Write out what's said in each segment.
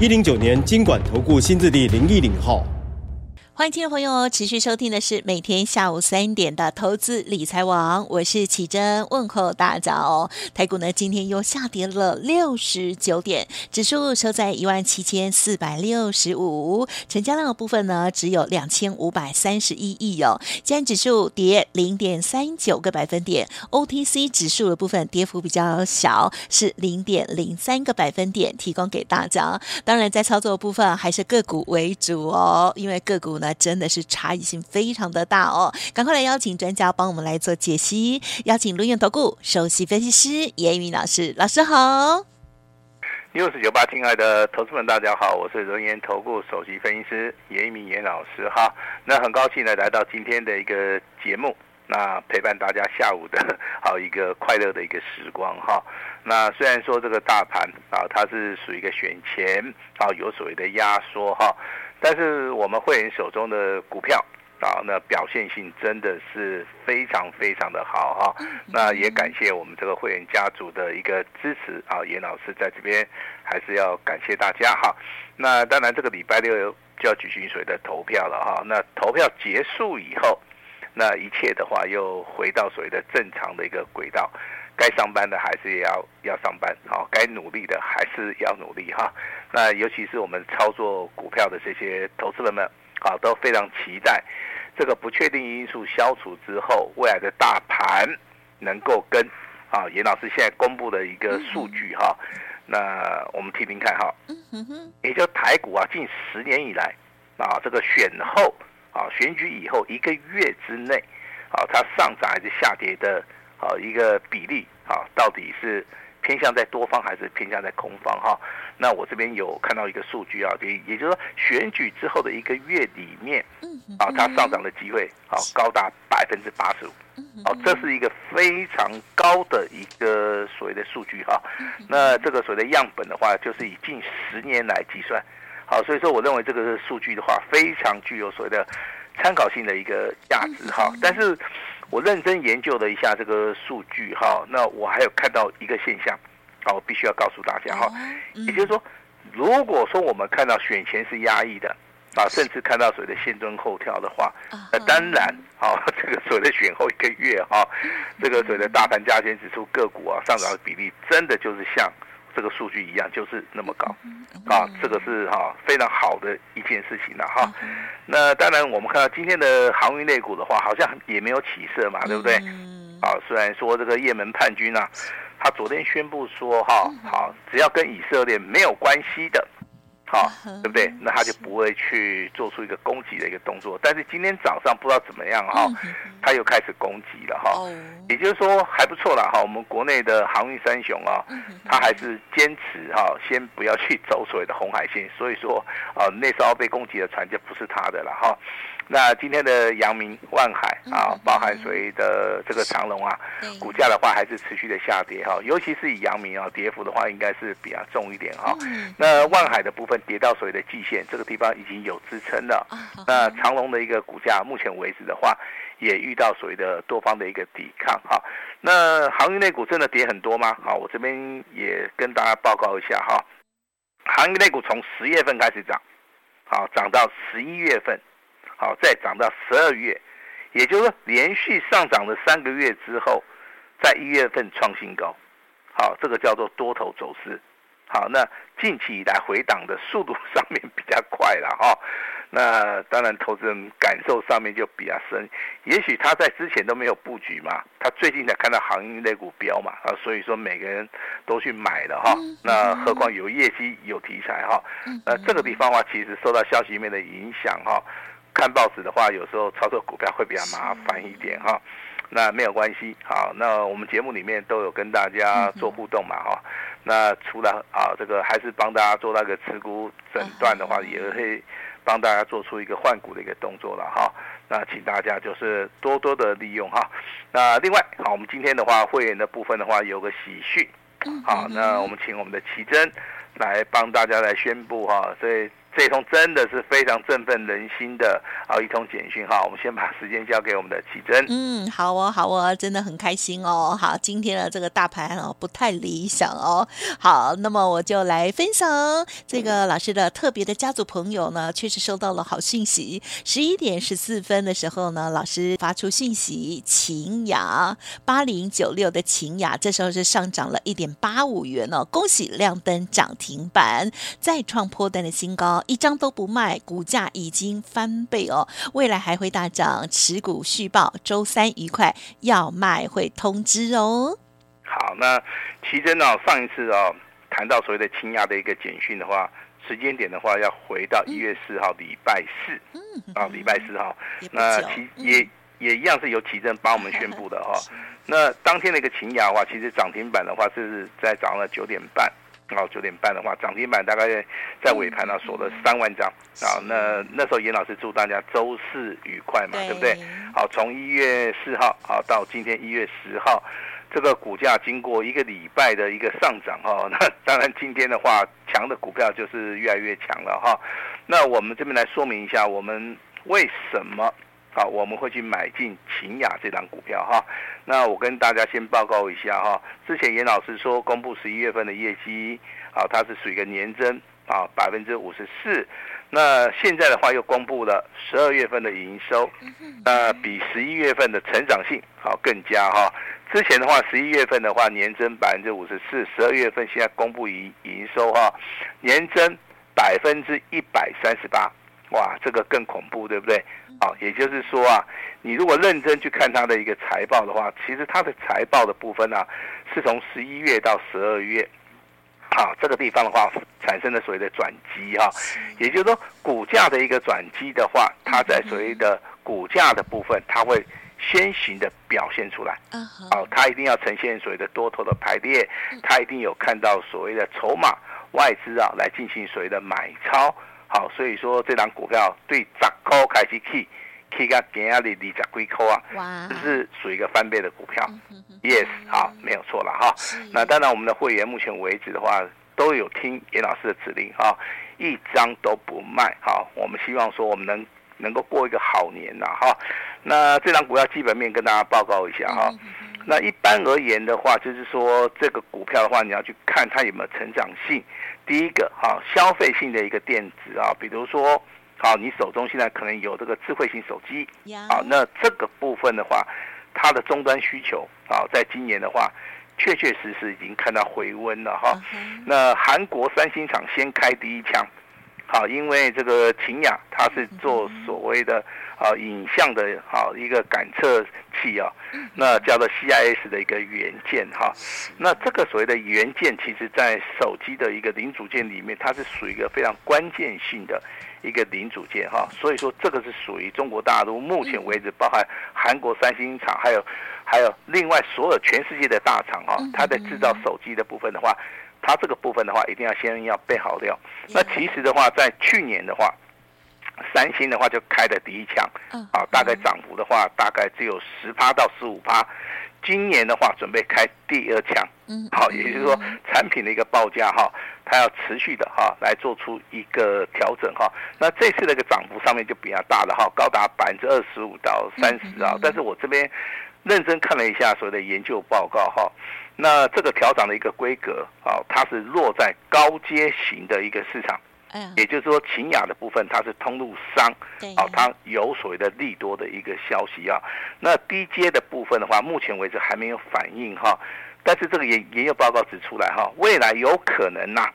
一零九年金管投顾新字第零一零号。欢迎听众朋友持续收听的是每天下午三点的投资理财网，我是启珍，问候大家哦。台股呢今天又下跌了六十九点，指数收在一万七千四百六十五，成交量的部分呢只有两千五百三十一亿哦。今天指数跌零点三九个百分点，OTC 指数的部分跌幅比较小，是零点零三个百分点，提供给大家。当然在操作部分还是个股为主哦，因为个股。那真的是差异性非常的大哦！赶快来邀请专家帮我们来做解析，邀请轮源投顾首席分析师严一民老师，老师好。六四九八，亲爱的投资们，大家好，我是轮源投顾首席分析师严一鸣严老师哈。那很高兴呢，来到今天的一个节目，那陪伴大家下午的 好一个快乐的一个时光哈。那虽然说这个大盘啊，它是属于一个选前啊，有所谓的压缩哈。但是我们会员手中的股票啊，那表现性真的是非常非常的好哈。那也感谢我们这个会员家族的一个支持啊，严老师在这边还是要感谢大家哈。那当然这个礼拜六就要举行所谓的投票了哈。那投票结束以后，那一切的话又回到所谓的正常的一个轨道。该上班的还是要要上班，好，该努力的还是要努力哈。那尤其是我们操作股票的这些投资人们，啊，都非常期待这个不确定因素消除之后，未来的大盘能够跟啊严老师现在公布的一个数据哈。那我们听听看哈，也就台股啊，近十年以来啊，这个选后啊选举以后一个月之内啊，它上涨还是下跌的？啊，一个比例啊，到底是偏向在多方还是偏向在空方哈？那我这边有看到一个数据啊，也也就是说，选举之后的一个月里面，啊，它上涨的机会啊高达百分之八十五，哦，这是一个非常高的一个所谓的数据哈。那这个所谓的样本的话，就是以近十年来计算，好，所以说我认为这个数据的话，非常具有所谓的参考性的一个价值哈，但是。我认真研究了一下这个数据哈，那我还有看到一个现象，啊，我必须要告诉大家哈，也就是说，如果说我们看到选前是压抑的，啊，甚至看到所谓的先蹲后跳的话，那当然，啊，这个所谓的选后一个月哈，这个所谓的大盘加权指数个股啊上涨的比例，真的就是像。这个数据一样，就是那么高，啊，这个是哈非常好的一件事情了哈。那当然，我们看到今天的航运类股的话，好像也没有起色嘛，对不对？啊，虽然说这个也门叛军啊，他昨天宣布说哈，好，只要跟以色列没有关系的。好，对不对？那他就不会去做出一个攻击的一个动作。但是今天早上不知道怎么样哈，他又开始攻击了哈。也就是说还不错了哈。我们国内的航运三雄啊，他还是坚持哈，先不要去走所谓的红海线。所以说啊，那艘被攻击的船就不是他的了哈。那今天的阳明、万海啊，包含所谓的这个长隆啊，股价的话还是持续的下跌哈，尤其是以阳明啊，跌幅的话应该是比较重一点哈。那万海的部分跌到所谓的季线，这个地方已经有支撑了。那长隆的一个股价，目前为止的话，也遇到所谓的多方的一个抵抗哈。那航运类股真的跌很多吗？好，我这边也跟大家报告一下哈。航运类股从十月份开始涨，好，涨到十一月份。好，再涨到十二月，也就是说连续上涨了三个月之后，在一月份创新高。好，这个叫做多头走势。好，那近期以来回档的速度 上面比较快了哈。那当然，投资人感受上面就比较深。也许他在之前都没有布局嘛，他最近才看到航运类股飙嘛，啊，所以说每个人都去买了哈。那何况有业绩有题材哈。那这个地方的话，其实受到消息面的影响哈。看报纸的话，有时候操作股票会比较麻烦一点哈。那没有关系，好，那我们节目里面都有跟大家做互动嘛，哈、嗯，那除了啊这个还是帮大家做那个持股诊断的话，嗯、也会帮大家做出一个换股的一个动作了哈。那请大家就是多多的利用哈。那另外，好，我们今天的话会员的部分的话有个喜讯，好，那我们请我们的奇珍来帮大家来宣布哈，所以。这通真的是非常振奋人心的啊一通简讯哈，我们先把时间交给我们的启珍。嗯，好哦，好哦，真的很开心哦。好，今天的这个大盘哦不太理想哦。好，那么我就来分享这个老师的特别的家族朋友呢，确实收到了好讯息。十一点十四分的时候呢，老师发出讯息，晴雅八零九六的晴雅，这时候是上涨了一点八五元哦，恭喜亮灯涨停板，再创破单的新高。一张都不卖，股价已经翻倍哦，未来还会大涨，持股续报，周三愉快，要卖会通知哦。好，那奇珍哦，上一次哦谈到所谓的清雅的一个简讯的话，时间点的话要回到一月四号礼拜四，嗯，啊礼拜四号，那奇也、嗯、也一样是由奇珍帮我们宣布的哈、哦。那当天的一个勤雅的话，其实涨停板的话是在早上的九点半。好，九点半的话，涨停板大概在尾盘呢锁了三万张啊。那那时候严老师祝大家周四愉快嘛，对不对？好，从一月四号好到今天一月十号，这个股价经过一个礼拜的一个上涨哈，那当然今天的话，强的股票就是越来越强了哈。那我们这边来说明一下，我们为什么？好，我们会去买进秦雅这档股票哈。那我跟大家先报告一下哈。之前严老师说公布十一月份的业绩，啊，它是属于一个年增啊百分之五十四。那现在的话又公布了十二月份的营收，那比十一月份的成长性好更佳哈。之前的话十一月份的话年增百分之五十四，十二月份现在公布营营收哈年增百分之一百三十八，哇，这个更恐怖对不对？好，也就是说啊，你如果认真去看它的一个财报的话，其实它的财报的部分呢、啊，是从十一月到十二月，好，这个地方的话产生了所谓的转机哈，也就是说股价的一个转机的话，它在所谓的股价的部分，它会先行的表现出来，好，它一定要呈现所谓的多头的排列，它一定有看到所谓的筹码外资啊来进行所谓的买超。好，所以说这档股票对十块开始起，起到今天的二十几块啊，哇，这是属于一个翻倍的股票。嗯、哼哼 Yes，好，没有错了哈。是那当然，我们的会员目前为止的话，都有听严老师的指令哈，一张都不卖。好，我们希望说我们能能够过一个好年呐哈。那这档股票基本面跟大家报告一下哈。那一般而言的话，就是说这个股票的话，你要去看它有没有成长性。第一个哈，消费性的一个电子啊，比如说，好，你手中现在可能有这个智慧型手机，啊，那这个部分的话，它的终端需求啊，在今年的话，确确实实已经看到回温了哈。那韩国三星厂先开第一枪，好，因为这个秦雅它是做所谓的。啊，影像的啊一个感测器啊，那叫做 CIS 的一个元件哈。那这个所谓的元件，其实在手机的一个零组件里面，它是属于一个非常关键性的一个零组件哈。所以说，这个是属于中国大陆目前为止，包含韩国三星厂，还有还有另外所有全世界的大厂哈，它在制造手机的部分的话，它这个部分的话，一定要先要备好料。那其实的话，在去年的话。三星的话就开的第一枪，啊，大概涨幅的话大概只有十趴到十五趴，今年的话准备开第二枪，嗯好，也就是说产品的一个报价哈，它要持续的哈来做出一个调整哈，那这次的一个涨幅上面就比较大了哈，高达百分之二十五到三十啊，但是我这边认真看了一下所谓的研究报告哈，那这个调涨的一个规格啊，它是落在高阶型的一个市场。也就是说，秦雅的部分它是通路商，啊，它有所谓的利多的一个消息啊。那低阶的部分的话，目前为止还没有反应哈。但是这个研研究报告指出来哈，未来有可能呐，啊，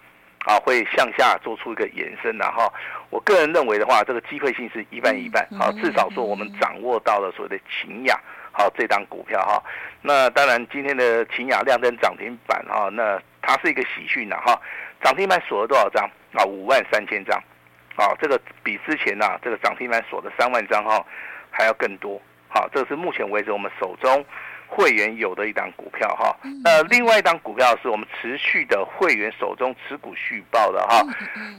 会向下做出一个延伸的哈。我个人认为的话，这个机会性是一半一半，好，至少说我们掌握到了所谓的秦雅，好，这档股票哈。那当然，今天的秦雅亮灯涨停板哈，那它是一个喜讯呐哈。涨停板锁了多少张？啊，五万三千张，啊，这个比之前呐、啊，这个涨停板锁的三万张哈还要更多，好，这是目前为止我们手中会员有的一档股票哈。那另外一档股票是我们持续的会员手中持股续报的哈。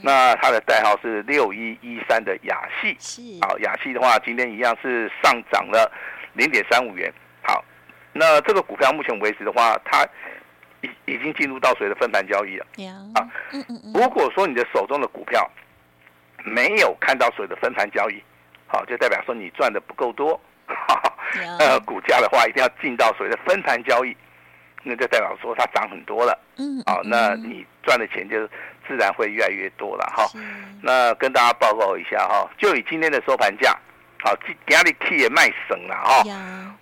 那它的代号是六一一三的雅戏。好，雅戏的话今天一样是上涨了零点三五元。好，那这个股票目前为止的话，它已已经进入到谁的分盘交易了？啊，如果说你的手中的股票没有看到所有的分盘交易，好，就代表说你赚的不够多。呃，股价的话一定要进到所谓的分盘交易，那就代表说它涨很多了。嗯，好，那你赚的钱就自然会越来越多了哈。那跟大家报告一下哈，就以今天的收盘价，好，Key 也卖省了哈。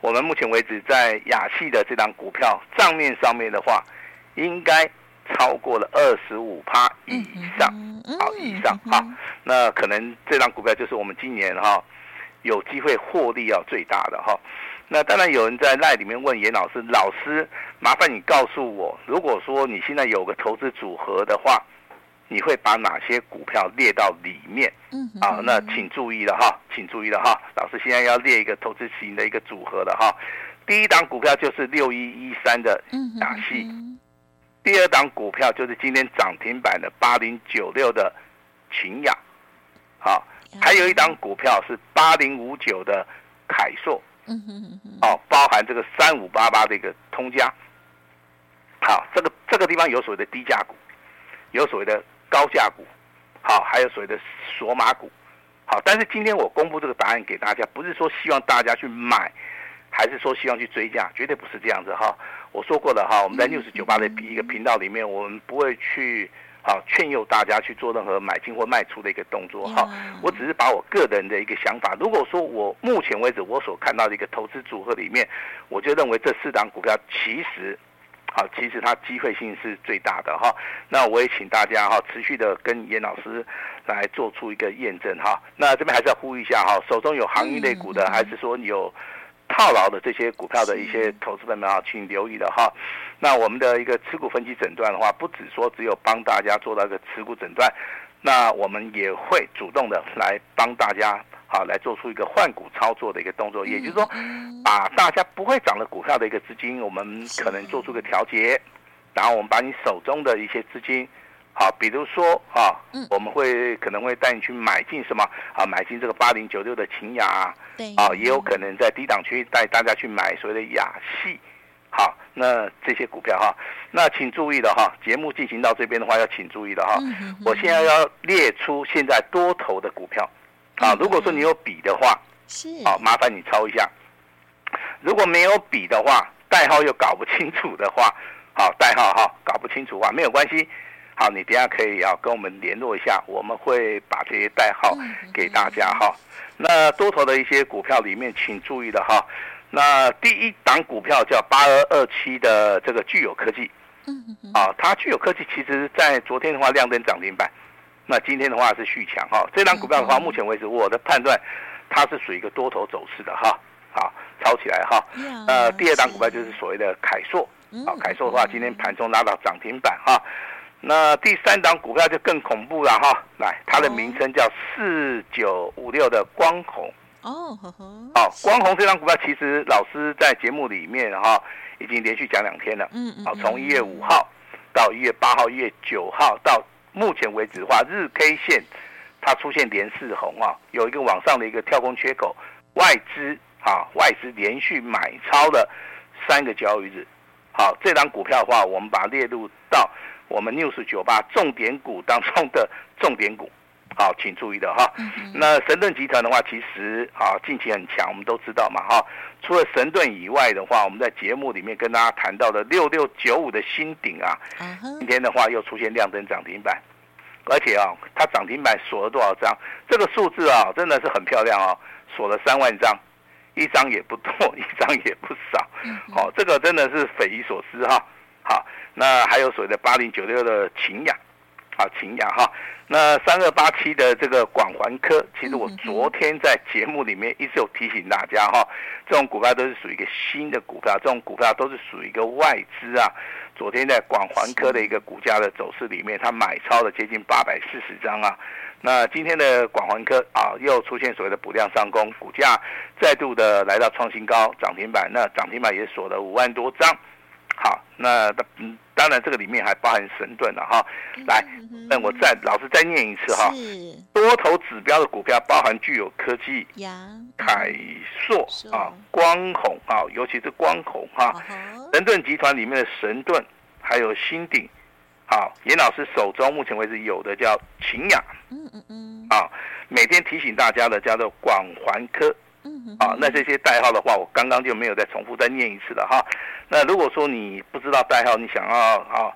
我们目前为止在亚系的这档股票账面上面的话，应该超过了二十五趴以上，好以上哈。那可能这张股票就是我们今年哈。有机会获利要最大的哈，那当然有人在赖里面问严老师，老师麻烦你告诉我，如果说你现在有个投资组合的话，你会把哪些股票列到里面？嗯，啊，那请注意了哈，请注意了哈，老师现在要列一个投资型的一个组合了哈。第一档股票就是六一一三的打戏，第二档股票就是今天涨停板的八零九六的勤亚，好。还有一档股票是八零五九的凯硕，嗯哼哼，哦，包含这个三五八八的一个通家，好，这个这个地方有所谓的低价股，有所谓的高价股，好，还有所谓的锁码股，好，但是今天我公布这个答案给大家，不是说希望大家去买，还是说希望去追价，绝对不是这样子哈。我说过了哈，我们在六十九八的一个频道里面，我们不会去。好，劝诱大家去做任何买进或卖出的一个动作哈。我只是把我个人的一个想法。如果说我目前为止我所看到的一个投资组合里面，我就认为这四档股票其实，好，其实它机会性是最大的哈。那我也请大家哈，持续的跟严老师来做出一个验证哈。那这边还是要呼吁一下哈，手中有航运类股的，还是说有套牢的这些股票的一些投资朋友们啊，请留意的哈。那我们的一个持股分析诊断的话，不只说只有帮大家做到一个持股诊断，那我们也会主动的来帮大家好来做出一个换股操作的一个动作，也就是说，把大家不会涨的股票的一个资金，我们可能做出个调节，然后我们把你手中的一些资金，好，比如说啊，我们会可能会带你去买进什么啊，买进这个八零九六的勤亚，啊，也有可能在低档区带大家去买所谓的雅系。好，那这些股票哈，那请注意的哈，节目进行到这边的话，要请注意的哈。我现在要列出现在多头的股票，啊，如果说你有笔的话，是，好，麻烦你抄一下。如果没有笔的话，代号又搞不清楚的话，好，代号哈搞不清楚的话没有关系，好，你等下可以啊跟我们联络一下，我们会把这些代号给大家哈。那多头的一些股票里面，请注意的哈。那第一档股票叫八二二七的这个具有科技，嗯嗯啊，它具有科技其实在昨天的话亮灯涨停板，那今天的话是续强哈。这档股票的话，目前为止我的判断，它是属于一个多头走势的哈。好，抄起来哈。呃，第二档股票就是所谓的凯硕，啊，凯硕的话今天盘中拉到涨停板哈。那第三档股票就更恐怖了哈，来，它的名称叫四九五六的光弘。哦，好，光弘这张股票其实老师在节目里面哈，已经连续讲两天了。嗯嗯。好，从一月五号到一月八号、一月九号到目前为止的话，日 K 线它出现连四红啊，有一个往上的一个跳空缺口，外资啊，外资连续买超了三个交易日。好，这张股票的话，我们把它列入到我们 News 九八重点股当中的重点股。好，请注意的哈。那神盾集团的话，其实啊近期很强，我们都知道嘛哈。除了神盾以外的话，我们在节目里面跟大家谈到的六六九五的新顶啊，今天的话又出现亮灯涨停板，而且啊，它涨停板锁了多少张？这个数字啊，真的是很漂亮啊，锁了三万张，一张也不多，一张也不少。好，这个真的是匪夷所思哈。好，那还有所谓的八零九六的秦亚。啊秦亚哈，那三二八七的这个广环科，其实我昨天在节目里面一直有提醒大家哈，这种股票都是属于一个新的股票，这种股票都是属于一个外资啊昨天在广环科的一个股价的走势里面，它买超了接近八百四十张啊。那今天的广环科啊，又出现所谓的补量上攻，股价再度的来到创新高，涨停板，那涨停板也锁了五万多张。好，那嗯，当然这个里面还包含神盾了哈。来，那我再老师再念一次哈。多头指标的股票包含具有科技、凯硕啊、光弘啊，尤其是光弘哈。神盾集团里面的神盾，还有新鼎。好，严老师手中目前为止有的叫秦雅，嗯嗯嗯，啊，每天提醒大家的叫做广环科，嗯啊，那这些代号的话，我刚刚就没有再重复再念一次了哈。那如果说你不知道代号，你想要啊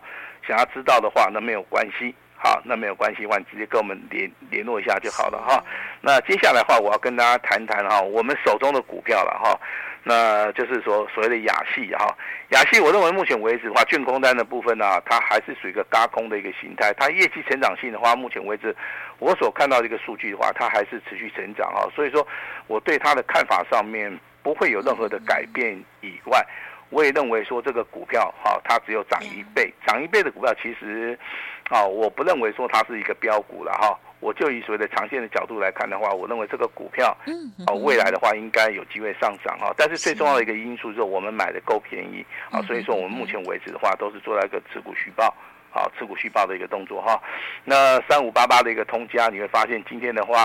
想要知道的话，那没有关系，好，那没有关系的话，你直接跟我们联联络一下就好了哈。那接下来的话，我要跟大家谈谈哈，我们手中的股票了哈。那就是说所谓的亚系哈，亚系我认为目前为止的话，券空单的部分呢、它还是属于一个高空的一个形态。它业绩成长性的话，目前为止我所看到的一个数据的话，它还是持续成长哈。所以说我对它的看法上面不会有任何的改变以外，我也认为说这个股票哈，它只有涨一倍，涨一倍的股票其实啊，我不认为说它是一个标股了哈。我就以所谓的长线的角度来看的话，我认为这个股票，嗯，哦，未来的话应该有机会上涨哈。但是最重要的一个因素就是我们买的够便宜啊，所以说我们目前为止的话都是做了一个持股续报。好，持股续报的一个动作哈。那三五八八的一个通家，你会发现今天的话，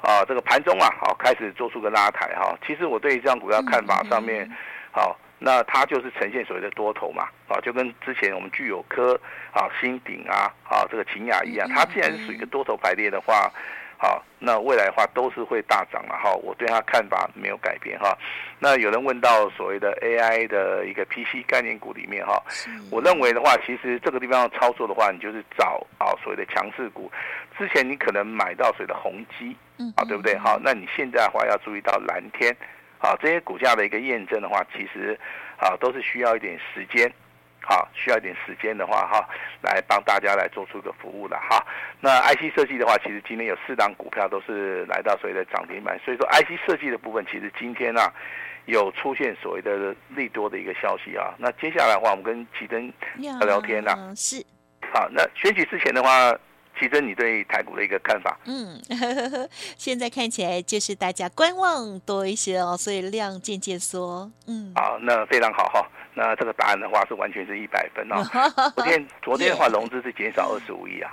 啊，这个盘中啊，好开始做出个拉抬哈。其实我对于这张股票看法上面，好。那它就是呈现所谓的多头嘛，啊，就跟之前我们具有科啊、新鼎啊、啊这个秦雅一样，它既然是属于一个多头排列的话，好，那未来的话都是会大涨了哈。我对它看法没有改变哈。那有人问到所谓的 AI 的一个 PC 概念股里面哈，我认为的话，其实这个地方要操作的话，你就是找啊所谓的强势股。之前你可能买到所谓的宏基，啊，对不对？好，那你现在的话要注意到蓝天。好，这些股价的一个验证的话，其实啊都是需要一点时间，好，需要一点时间的话哈，来帮大家来做出一个服务的哈。那 IC 设计的话，其实今天有四档股票都是来到所谓的涨停板，所以说 IC 设计的部分，其实今天啊有出现所谓的利多的一个消息啊。那接下来的话，我们跟奇珍聊聊天啦、啊。是。好，那选举之前的话。其实你对台股的一个看法？嗯呵呵，现在看起来就是大家观望多一些哦，所以量渐渐缩。嗯，好，那非常好哈。那这个答案的话是完全是一百分哦。昨天昨天的话融资是减少二十五亿啊。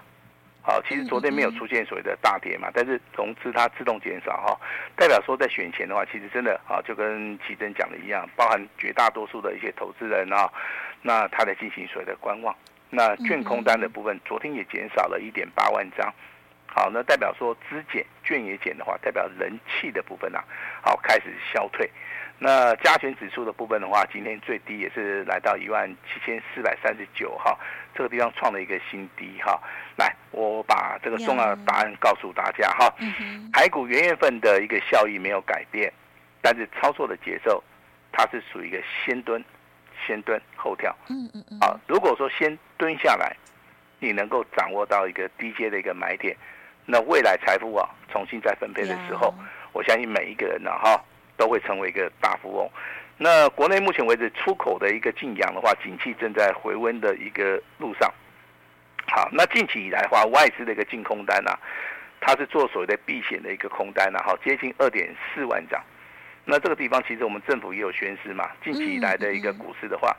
好，其实昨天没有出现所谓的大跌嘛，但是融资它自动减少哈，代表说在选前的话，其实真的啊就跟奇珍讲的一样，包含绝大多数的一些投资人啊，那他在进行所谓的观望。那券空单的部分，昨天也减少了一点八万张，好，那代表说资减券也减的话，代表人气的部分啊，好开始消退。那加权指数的部分的话，今天最低也是来到一万七千四百三十九哈，这个地方创了一个新低哈。来，我把这个重要的答案告诉大家哈。台股元月份的一个效益没有改变，但是操作的节奏，它是属于一个先蹲。先蹲后跳，嗯嗯嗯，啊，如果说先蹲下来，你能够掌握到一个低阶的一个买点，那未来财富啊重新再分配的时候，我相信每一个人呢哈都会成为一个大富翁。那国内目前为止出口的一个净扬的话，景气正在回温的一个路上。好，那近期以来的话，外资的一个净空单啊，它是做所谓的避险的一个空单啊，好，接近二点四万张。那这个地方其实我们政府也有宣示嘛，近期以来的一个股市的话，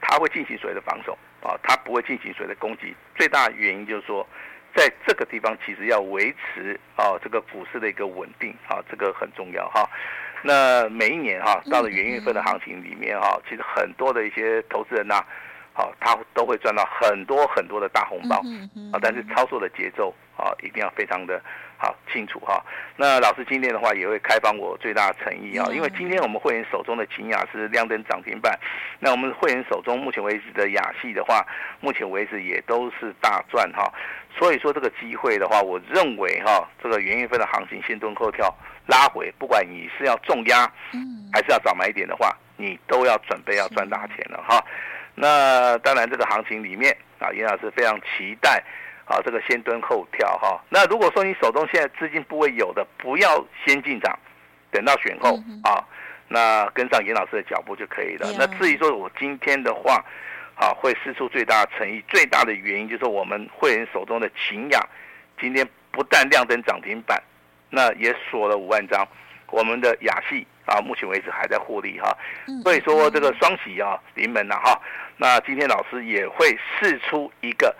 它会进行所谓的防守啊，它不会进行所谓的攻击。最大的原因就是说，在这个地方其实要维持啊这个股市的一个稳定啊，这个很重要哈。那每一年哈到了元月份的行情里面哈，其实很多的一些投资人呐，好，他都会赚到很多很多的大红包啊，但是操作的节奏啊，一定要非常的。好清楚哈，那老师今天的话也会开放我最大的诚意啊，因为今天我们会员手中的勤亚是亮灯涨停板，那我们会员手中目前为止的雅系的话，目前为止也都是大赚哈，所以说这个机会的话，我认为哈，这个元月份的行情先蹲后跳拉回，不管你是要重压，还是要早买一点的话，你都要准备要赚大钱了哈。那当然这个行情里面啊，严老师非常期待。好，这个先蹲后跳哈。那如果说你手中现在资金部位有的，不要先进场，等到选后啊，那跟上严老师的脚步就可以了。那至于说我今天的话，啊会释出最大的诚意。最大的原因就是我们会员手中的秦雅，今天不但亮灯涨停板，那也锁了五万张。我们的雅系啊，目前为止还在获利哈。所以说这个双喜啊，临门了哈。那今天老师也会试出一个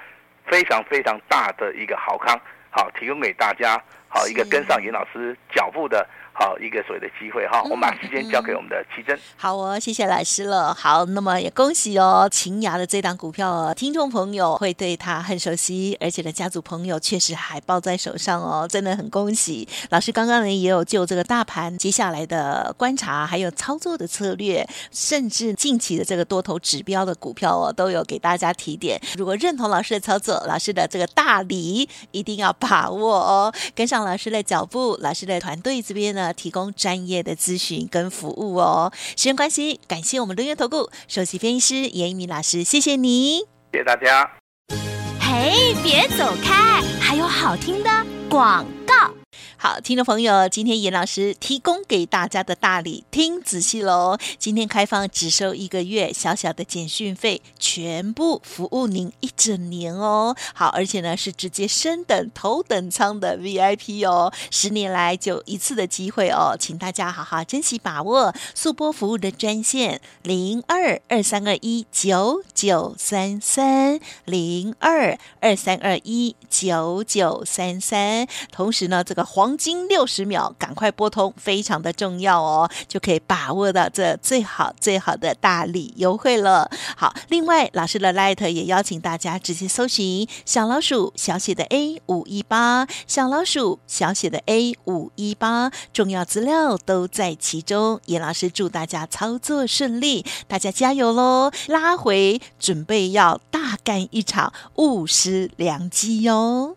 非常非常大的一个好康，好提供给大家，好一个跟上严老师脚步的。好一个所谓的机会哈，我们把时间交给我们的奇珍。好哦，谢谢老师了。好，那么也恭喜哦，秦雅的这档股票哦，听众朋友会对他很熟悉，而且呢，家族朋友确实还抱在手上哦，真的很恭喜老师。刚刚呢也有就这个大盘接下来的观察，还有操作的策略，甚至近期的这个多头指标的股票哦，都有给大家提点。如果认同老师的操作，老师的这个大礼一定要把握哦，跟上老师的脚步，老师的团队这边呢。提供专业的咨询跟服务哦。时间关系，感谢我们龙元投顾首席分析师严一鸣老师，谢谢你，谢谢大家。嘿，别走开，还有好听的广告。好，听众朋友，今天严老师提供给大家的大礼，听仔细喽！今天开放只收一个月小小的简讯费，全部服务您一整年哦。好，而且呢是直接升等头等舱的 VIP 哦，十年来就一次的机会哦，请大家好好珍惜把握。速播服务的专线零二二三二一九九三三零二二三二一九九三三，同时呢这个黄。黄金六十秒，赶快拨通，非常的重要哦，就可以把握到这最好最好的大礼优惠了。好，另外老师的 Light 也邀请大家直接搜寻小老鼠小写的 A 五一八，小老鼠小写的 A 五一八，重要资料都在其中。严老师祝大家操作顺利，大家加油喽！拉回准备要大干一场，勿失良机哟。